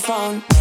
Phone.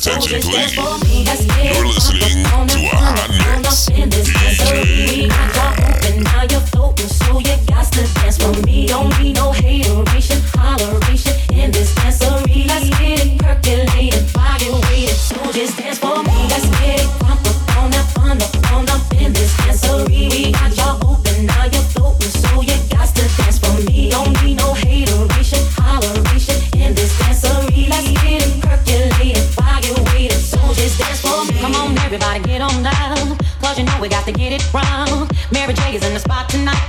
attention, please. You're listening to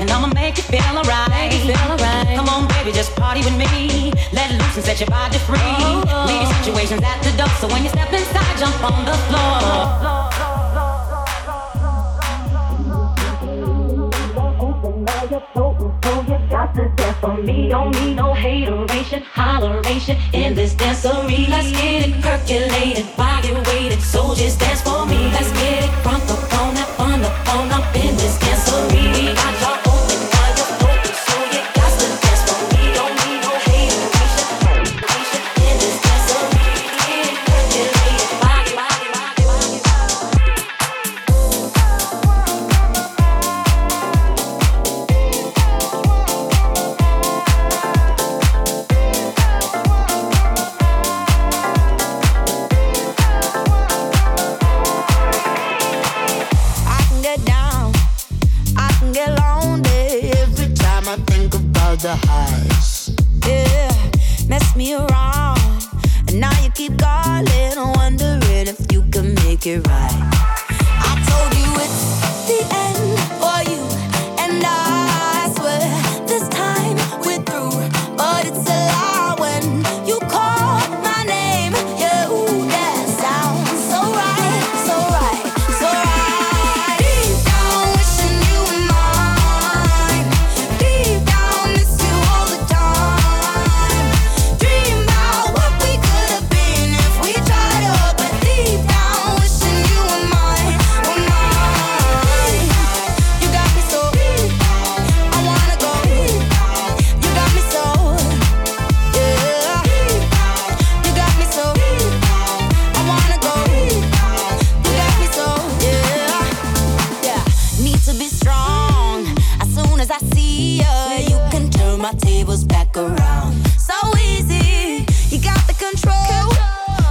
and I'ma make you feel alright. Feel. Come on, baby, just party with me. Let loose and set your body free. Oh, oh. Leave your situations at the door, so when you step inside, jump on the floor. Oh, you got to dance for me. Don't need no hateration, holleration in this dance dancery. Let's get it percolated, body weighted. Soldiers dance for me.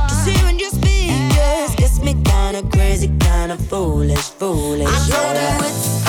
Cause gets me kinda crazy, kinda foolish, foolish. I know that.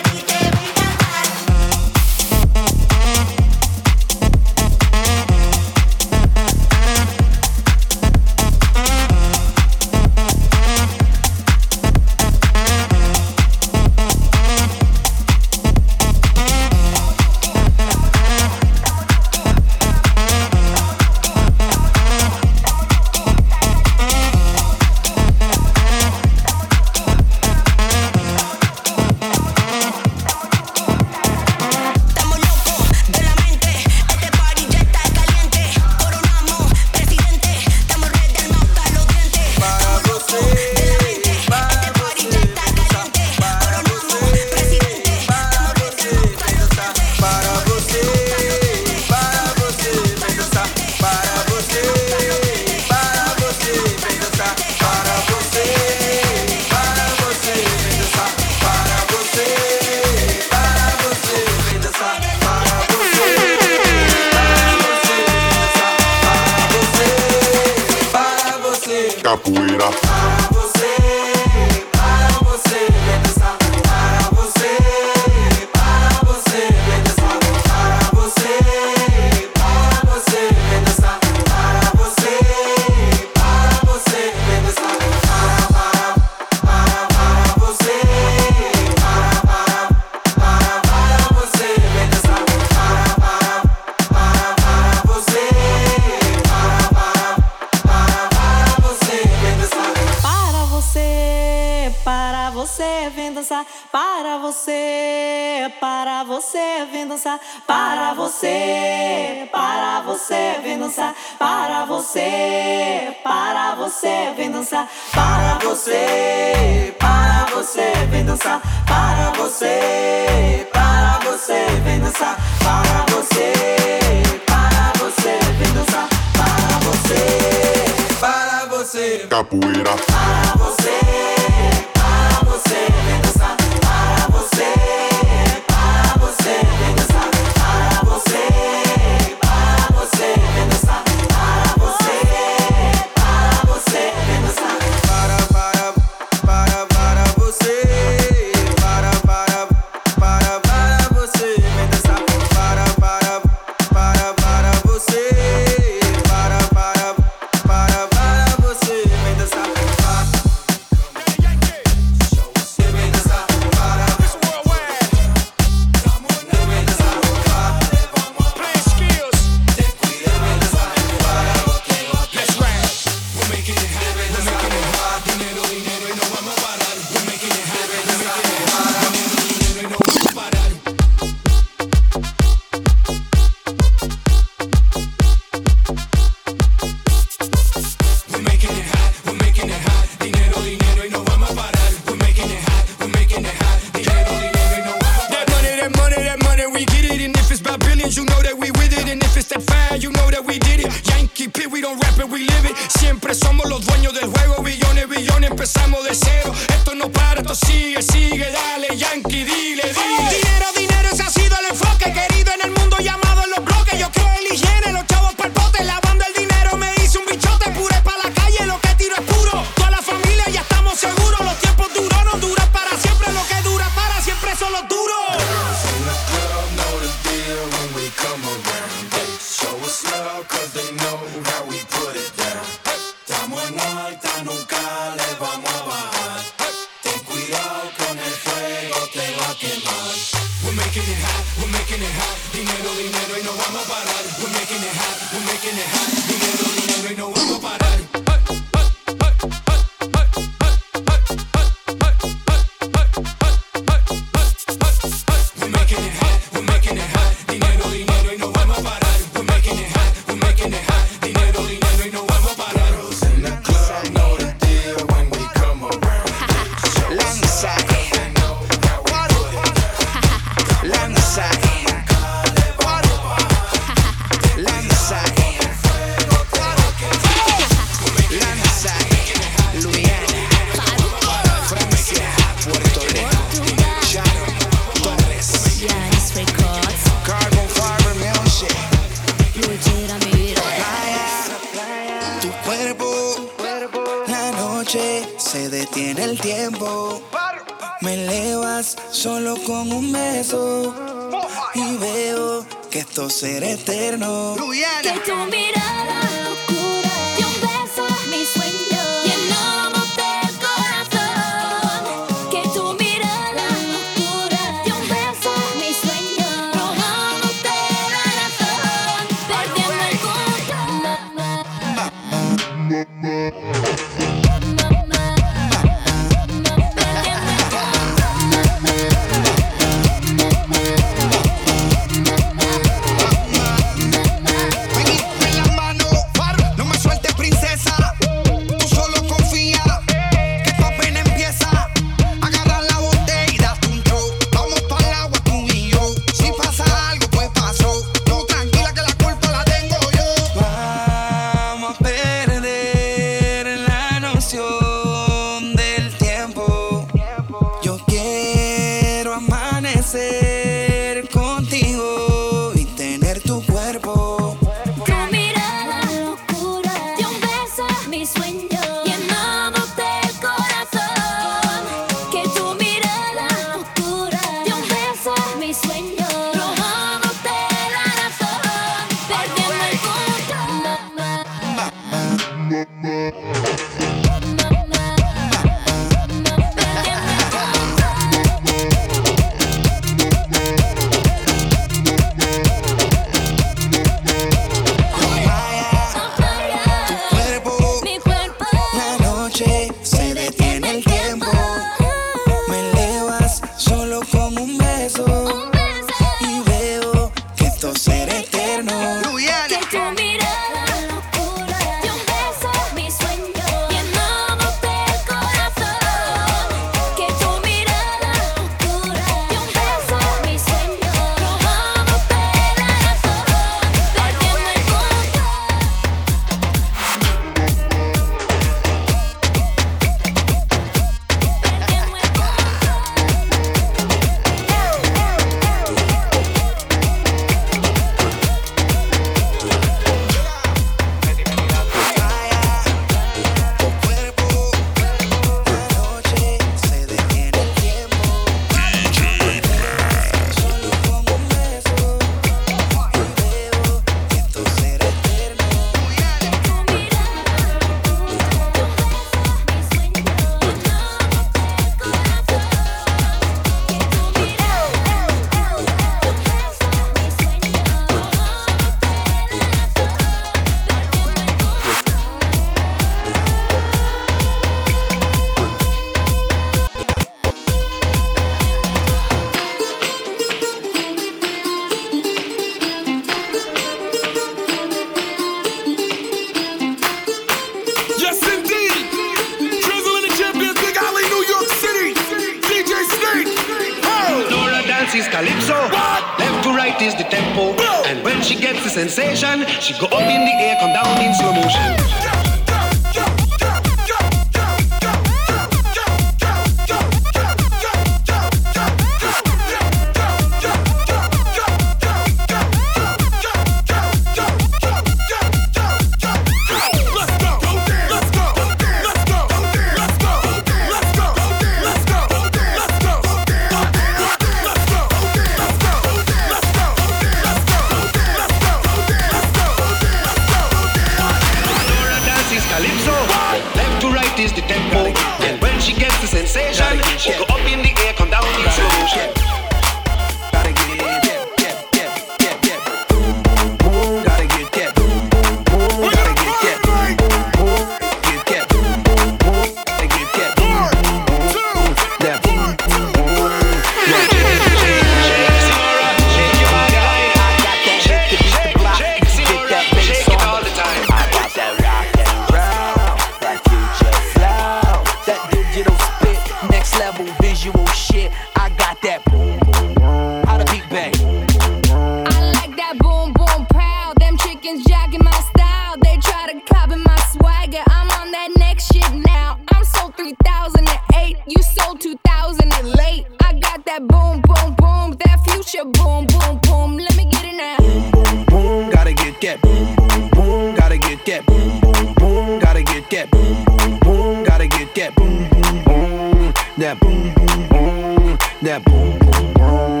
that boom, boom, boom,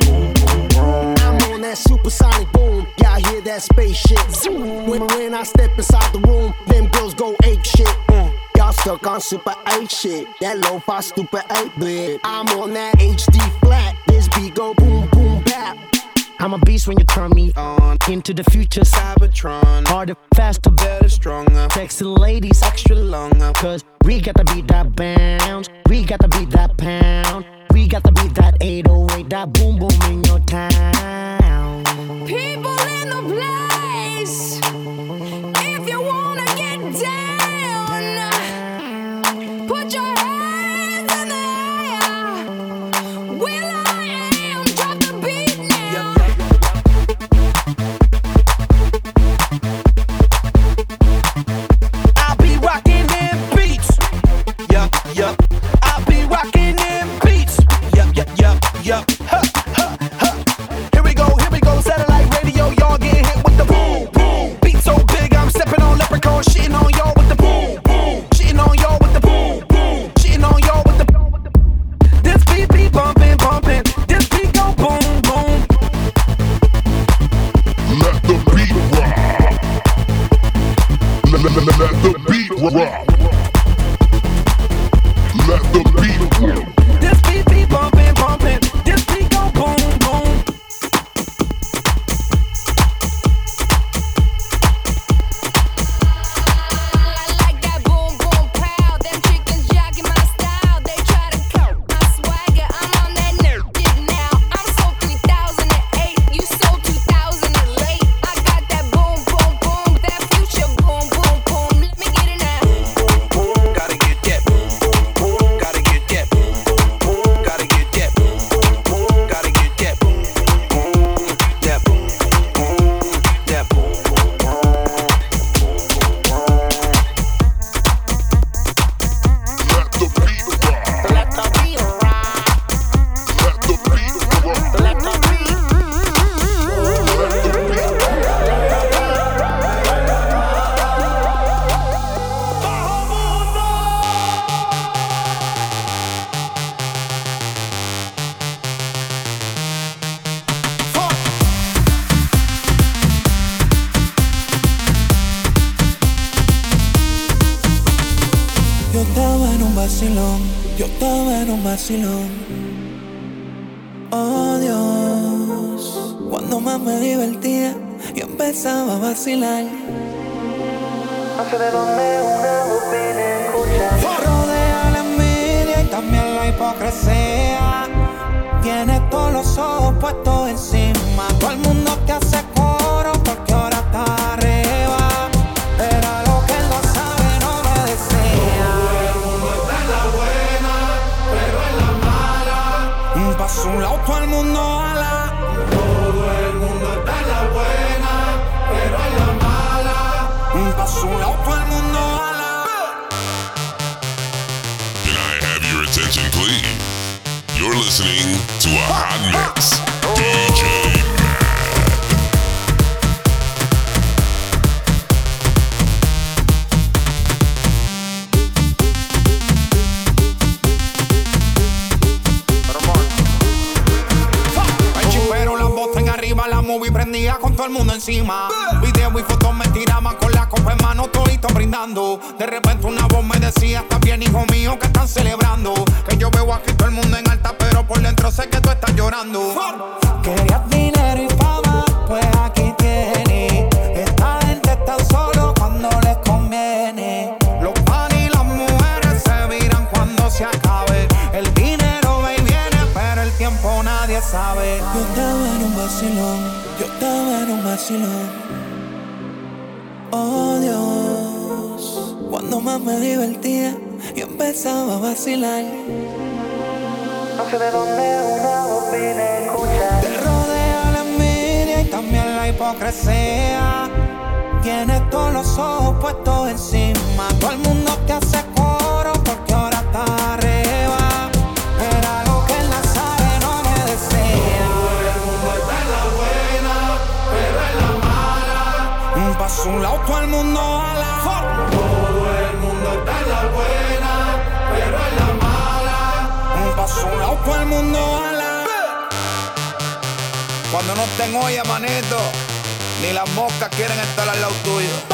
boom, boom, boom. I'm on that supersonic boom, y'all hear that spaceship zoom. When, when I step inside the room, them girls go ape shit. Mm. Y'all stuck on super 8 shit, that low fi stupid 8 bit. I'm on that HD flat, this beat go boom, boom, bap. I'm a beast when you turn me on. Into the future, Cybertron. Harder, faster, better, stronger. Sexy ladies, extra longer. Cause we got the beat that bounce. We got the beat that pound. We got the beat that 808, that boom boom in your town. People in the place, if you wanna get down, put your Todo el mundo te hace coro porque ahora está arriba, pero lo que en la sala no me desea. Todo el mundo está en la buena, pero en la mala Un paso en lado todo el mundo ala Todo el mundo está en la buena, pero en la mala Un paso en la todo el mundo ala Cuando no te enojes manito, ni las moscas quieren estar al lado tuyo.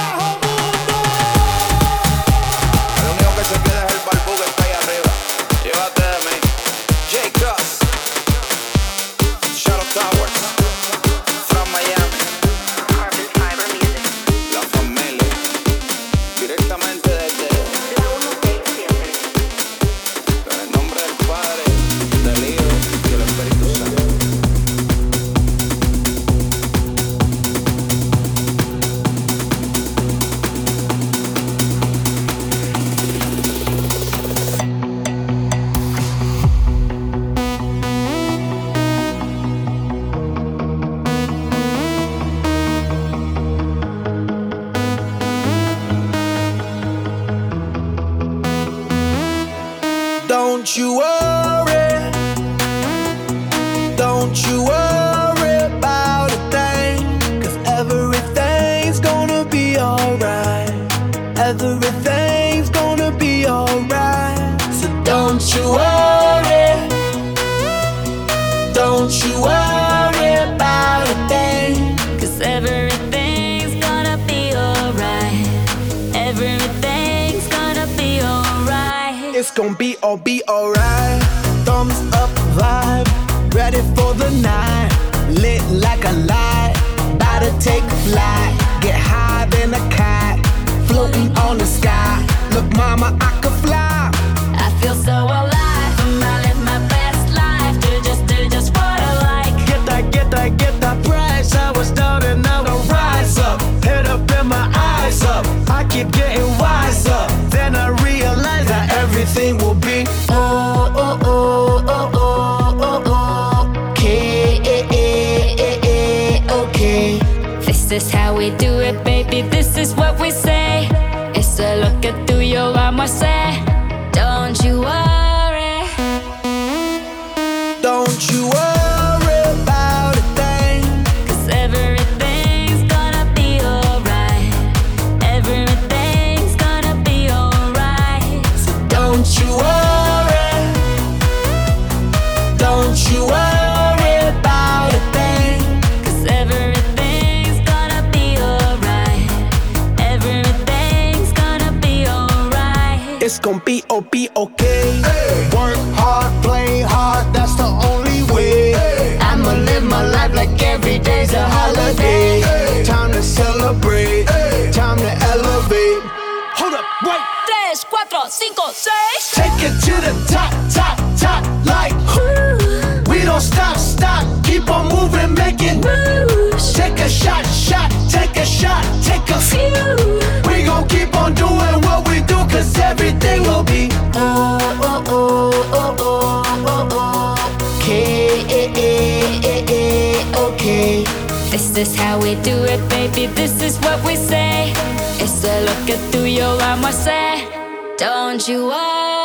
gonna be all be alright. Thumbs up vibe, ready for the night. Lit like a light, about to take flight. Get high than a kite, floating on the sky. Look, mama, I myself. cinco, seis. Take it to the top, top, top, like. Ooh. We don't stop, stop, keep on moving, making moves. Take a shot, shot, take a shot, take a few. We gon' keep on doing what we do, cause everything will be. Oh, oh, oh, oh, oh, oh, oh. Okay, okay. This is how we do it, baby, this is what we say. It's a look at tu y yo vamos a. Don't you worry.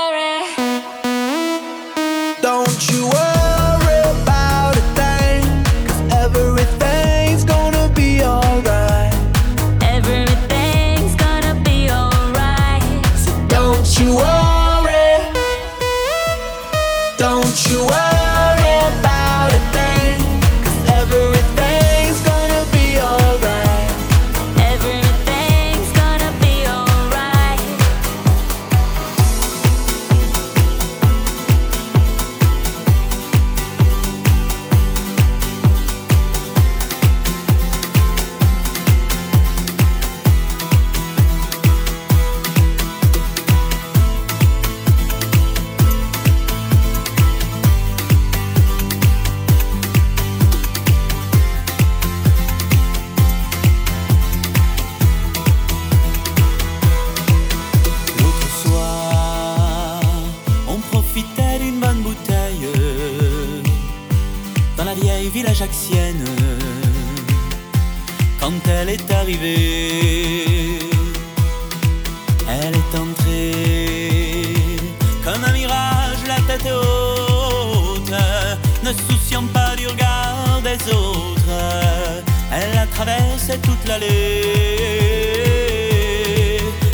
d'aller.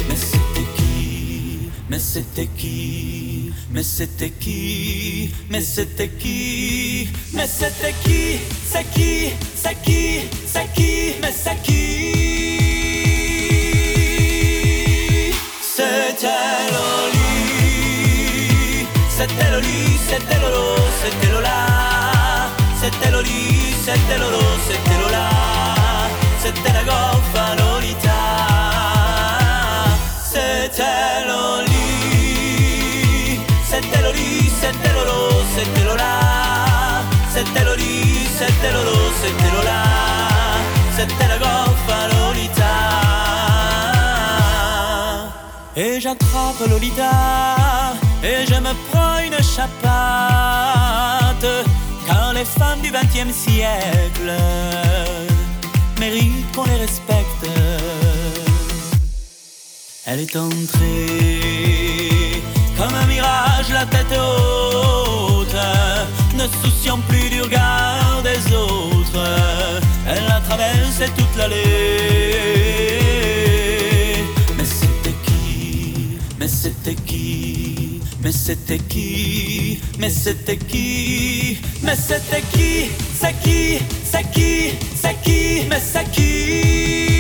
Mais c'était qui Mais c'était qui Mais c'était qui Mais c'était qui Mais c'était qui C'est qui C'est qui C'est qui Mais c'est qui C'était Loli C'était Loli C'était Lolo C'était Lola C'était Loli C'était Lolo j'attrape Lolita et je me prends une chapate. Car les femmes du XXe siècle méritent qu'on les respecte. Elle est entrée comme un mirage, la tête haute, ne souciant plus du regard des autres. Elle a traversé toute l'allée c'était qui? Mais c'était qui? Mais c'était qui? C'est qui? C'est qui? C'est qui? Mais c'est qui?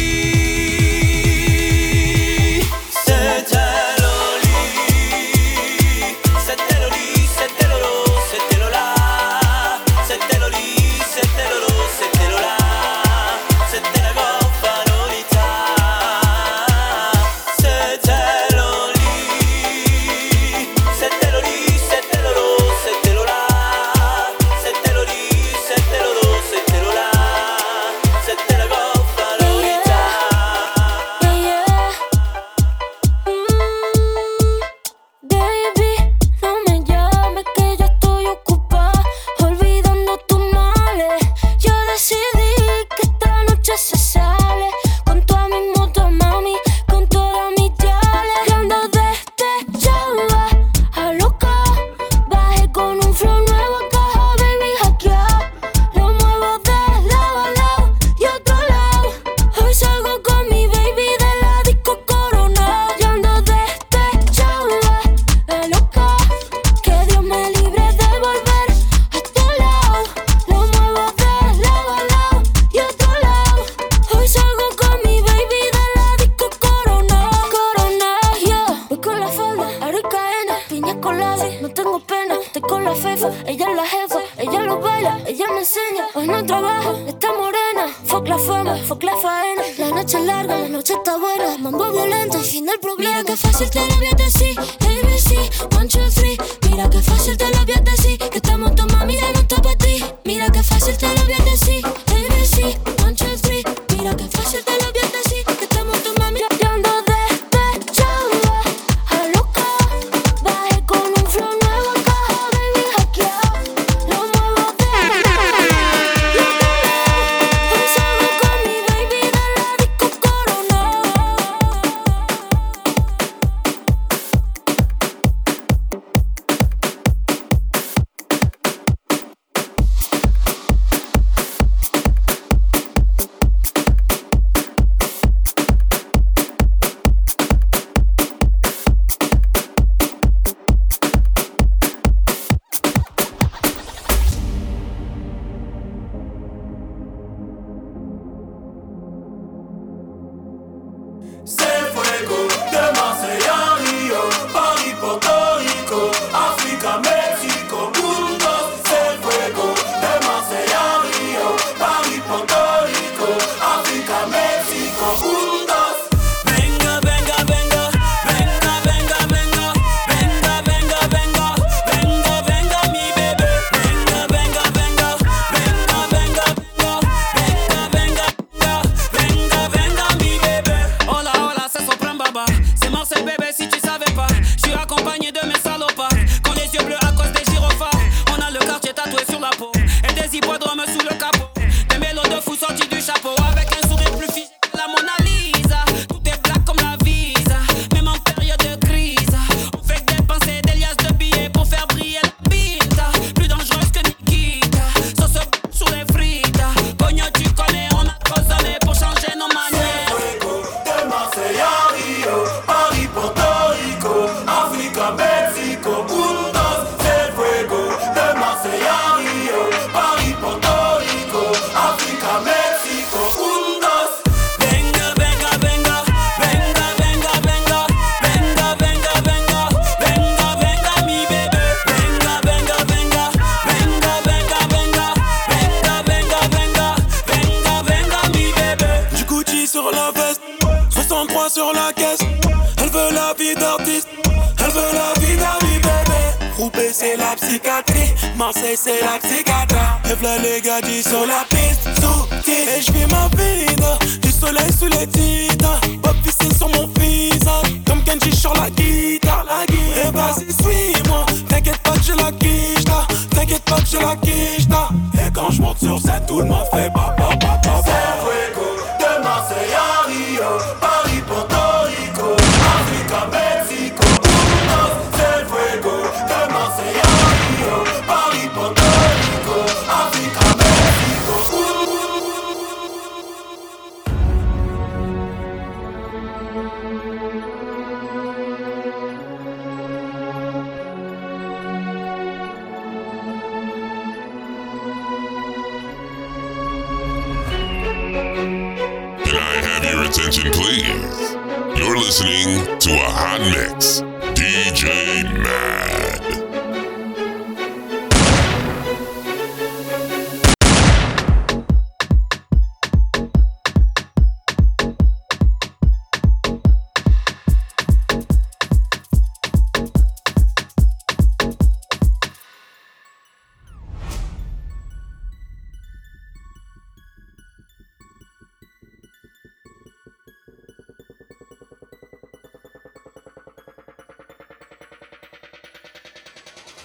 Marseille c'est la psychiatra. Et v'là les gars sur la piste, sous Et je vis ma vie du soleil sous les titres. Bob c'est sur mon visage, comme Kenji sur la guitare. La guitare. Et vas-y suis-moi, t'inquiète pas que je la quiche T'inquiète pas que je la quiche Et quand je monte sur scène, tout le monde fait papa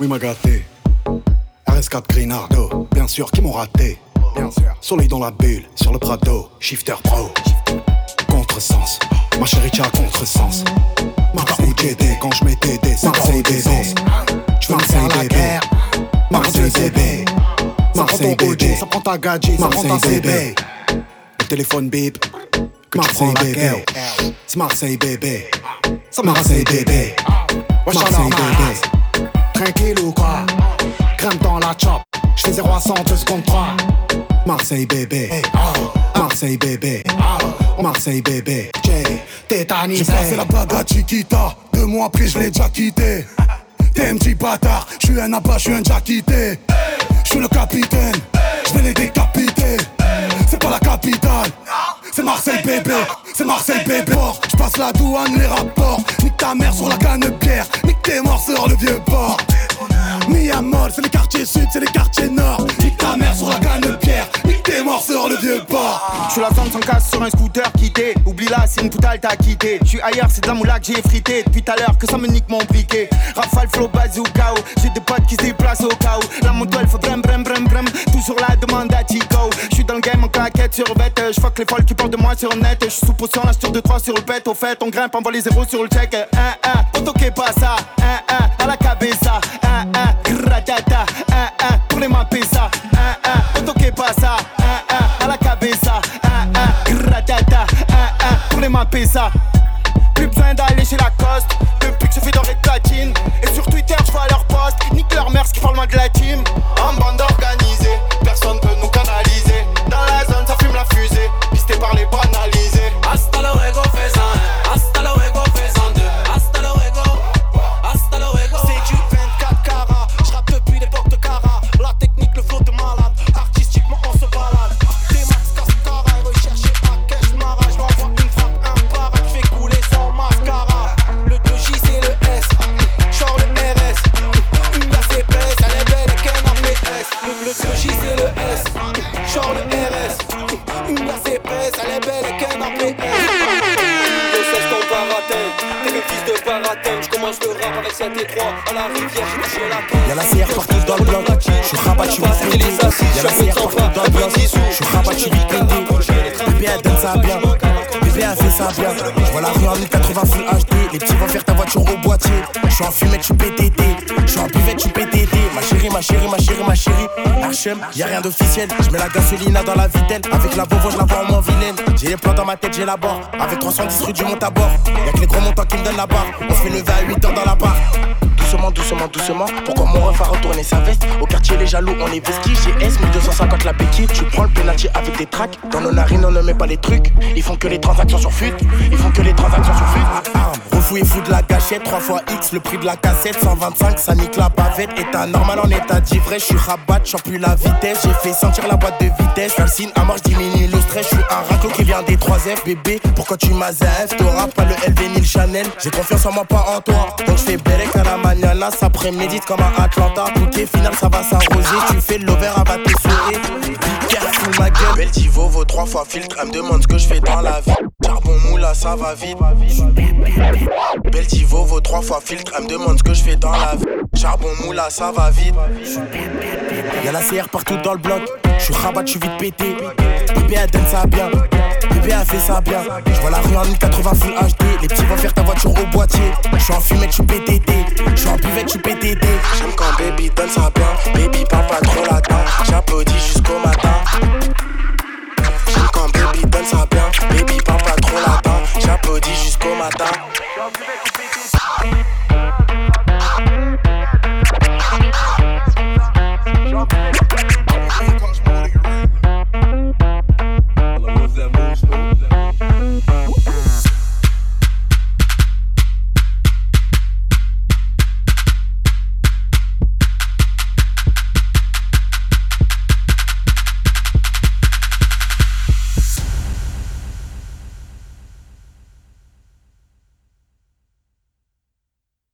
Oui, m'a gâté. RS4 Grinardo, bien sûr, qui m'ont raté. Bien sûr. Soleil dans la bulle, sur le Prado, shifter pro. Contresens, ma chérie, t'as contresens. Marseille GD, quand je mettais des Marseille bébé. Tu veux me faire la guerre Marseille bébé. Marseille bébé. Ça prend ta gadget, ça prend ta CB. Le téléphone bip. Marseille bébé. C'est Marseille bébé. C'est Marseille bébé. Marseille bébé. Tranquille ou quoi? Crème dans la chop. J'fais 0 à 100, 2 secondes 3. Marseille bébé. Marseille bébé. Marseille bébé. J'ai tétanisé. J'ai passé la bague à Chiquita. Deux mois après, je l'ai déjà quitté. T'es un petit bâtard. J'suis un abat, j'suis un déjà quitté. J'suis le capitaine. J'vais les décapiter. C'est pas la capitale. C'est Marseille bébé. C'est Marseille bébé. J'passe la douane, les rapports. Nique ta mère sur la canne bière. Nique tes morts sur le vieux port. Miamol, c'est les quartiers sud, c'est les quartiers nord. Nique ta mère sur la canne pierre. Nique tes morts sur le vieux port. J'suis la femme sans casse sur un scooter quitté. Oublie là, c'est une poutale t'as quitté. J'suis ailleurs, c'est de la moula que j'ai frité. Depuis tout à l'heure que ça me nique mon briquet. Rafale, flow, bazooka. J'ai des potes qui se déplacent au où. La moto elle fait brem brem brem brem. Toujours la demande à Tico. J'suis dans le game en claquette sur bête. J'fuck les folles qui parlent de moi sur net. J'suis sous potion, là sur 2-3 sur le pet. Au fait, on grimpe, on voit les zéros sur le check. Un, un, auto qui pas ça. Un, un, à la cabeza. Un, un, gratata. Un, un, pour les ça. Un, un, à la cabeza. Un, un, gratata. Un, un, pour les mapesa. Plus besoin d'aller chez Lacoste Depuis que je fais dans les platines Et sur Twitter je vois leur post Nique leur mère ce qui parle moins de la team En bande organisée Personne peut nous canaliser Dans la zone ça fume la fusée Pisté par les banalisés Hasta bien J'vois la rue en 1080 full HD, les petits vont faire ta voiture au boîtier. J'suis en fumette, j'suis PTT, j'suis en buvette, j'suis PTT Ma chérie, ma chérie, ma chérie, ma chérie. HM, y'a rien d'officiel, j'mets la gasolina dans la vitelle. Avec la Volvo, j'la vois en moins vilaine. J'ai les plans dans ma tête, j'ai la barre. Avec 310 rue du Montabord Y'a que les gros montants qui me donnent la barre. On se fait lever à 8 heures dans la barre doucement, doucement. Pourquoi mon ref a retourné sa veste? Au quartier, les jaloux, on est vestige. GS 1250 la béquille. Tu prends le penalty avec des tracks. Dans nos narines, on ne met pas les trucs. Ils font que les transactions sur fut. Ils font que les transactions sur fut. Refou et fou de la gâchette, 3 fois X, le prix de la cassette, 125, ça nique la bavette. État normal en état d'ivresse, je suis rabat, j'en plus la vitesse. J'ai fait sentir la boîte de vitesse. Calcine à mort, diminue le stress. Je suis un raclo qui vient des 3F, bébé. Pourquoi tu m'as F? T'auras pas le LV ni le Chanel. J'ai confiance en moi, pas en toi. Donc je fais Berek à la mañana, ça prémédite comme un Atlanta. Bouquet final, ça va s'arroser. Tu fais l'over, va tes souhaits. Be careful, ma gueule. Beltivo vaut 3 fois filtre. Elle me demande ce que je fais dans la vie. Charbon moula, ça va vite. Beltivo vaut trois fois filtre, elle me demande ce que je fais dans la vie. Charbon moula, ça va vite. Y'a la CR partout dans le bloc, je suis rabat, je suis vite pété. Bébé, elle donne ça bien. Bébé a fait ça bien. Je vois la rue en 1080 full HD. Les petits vont faire ta voiture au boîtier. Je suis en fumette, je PTT. Je suis en buvette, je PTT. J'aime quand baby donne ça bien. Baby parle pas trop latin. J'applaudis jusqu'au matin. J'aime quand baby donne ça bien. Baby parle body jusqu'au matin.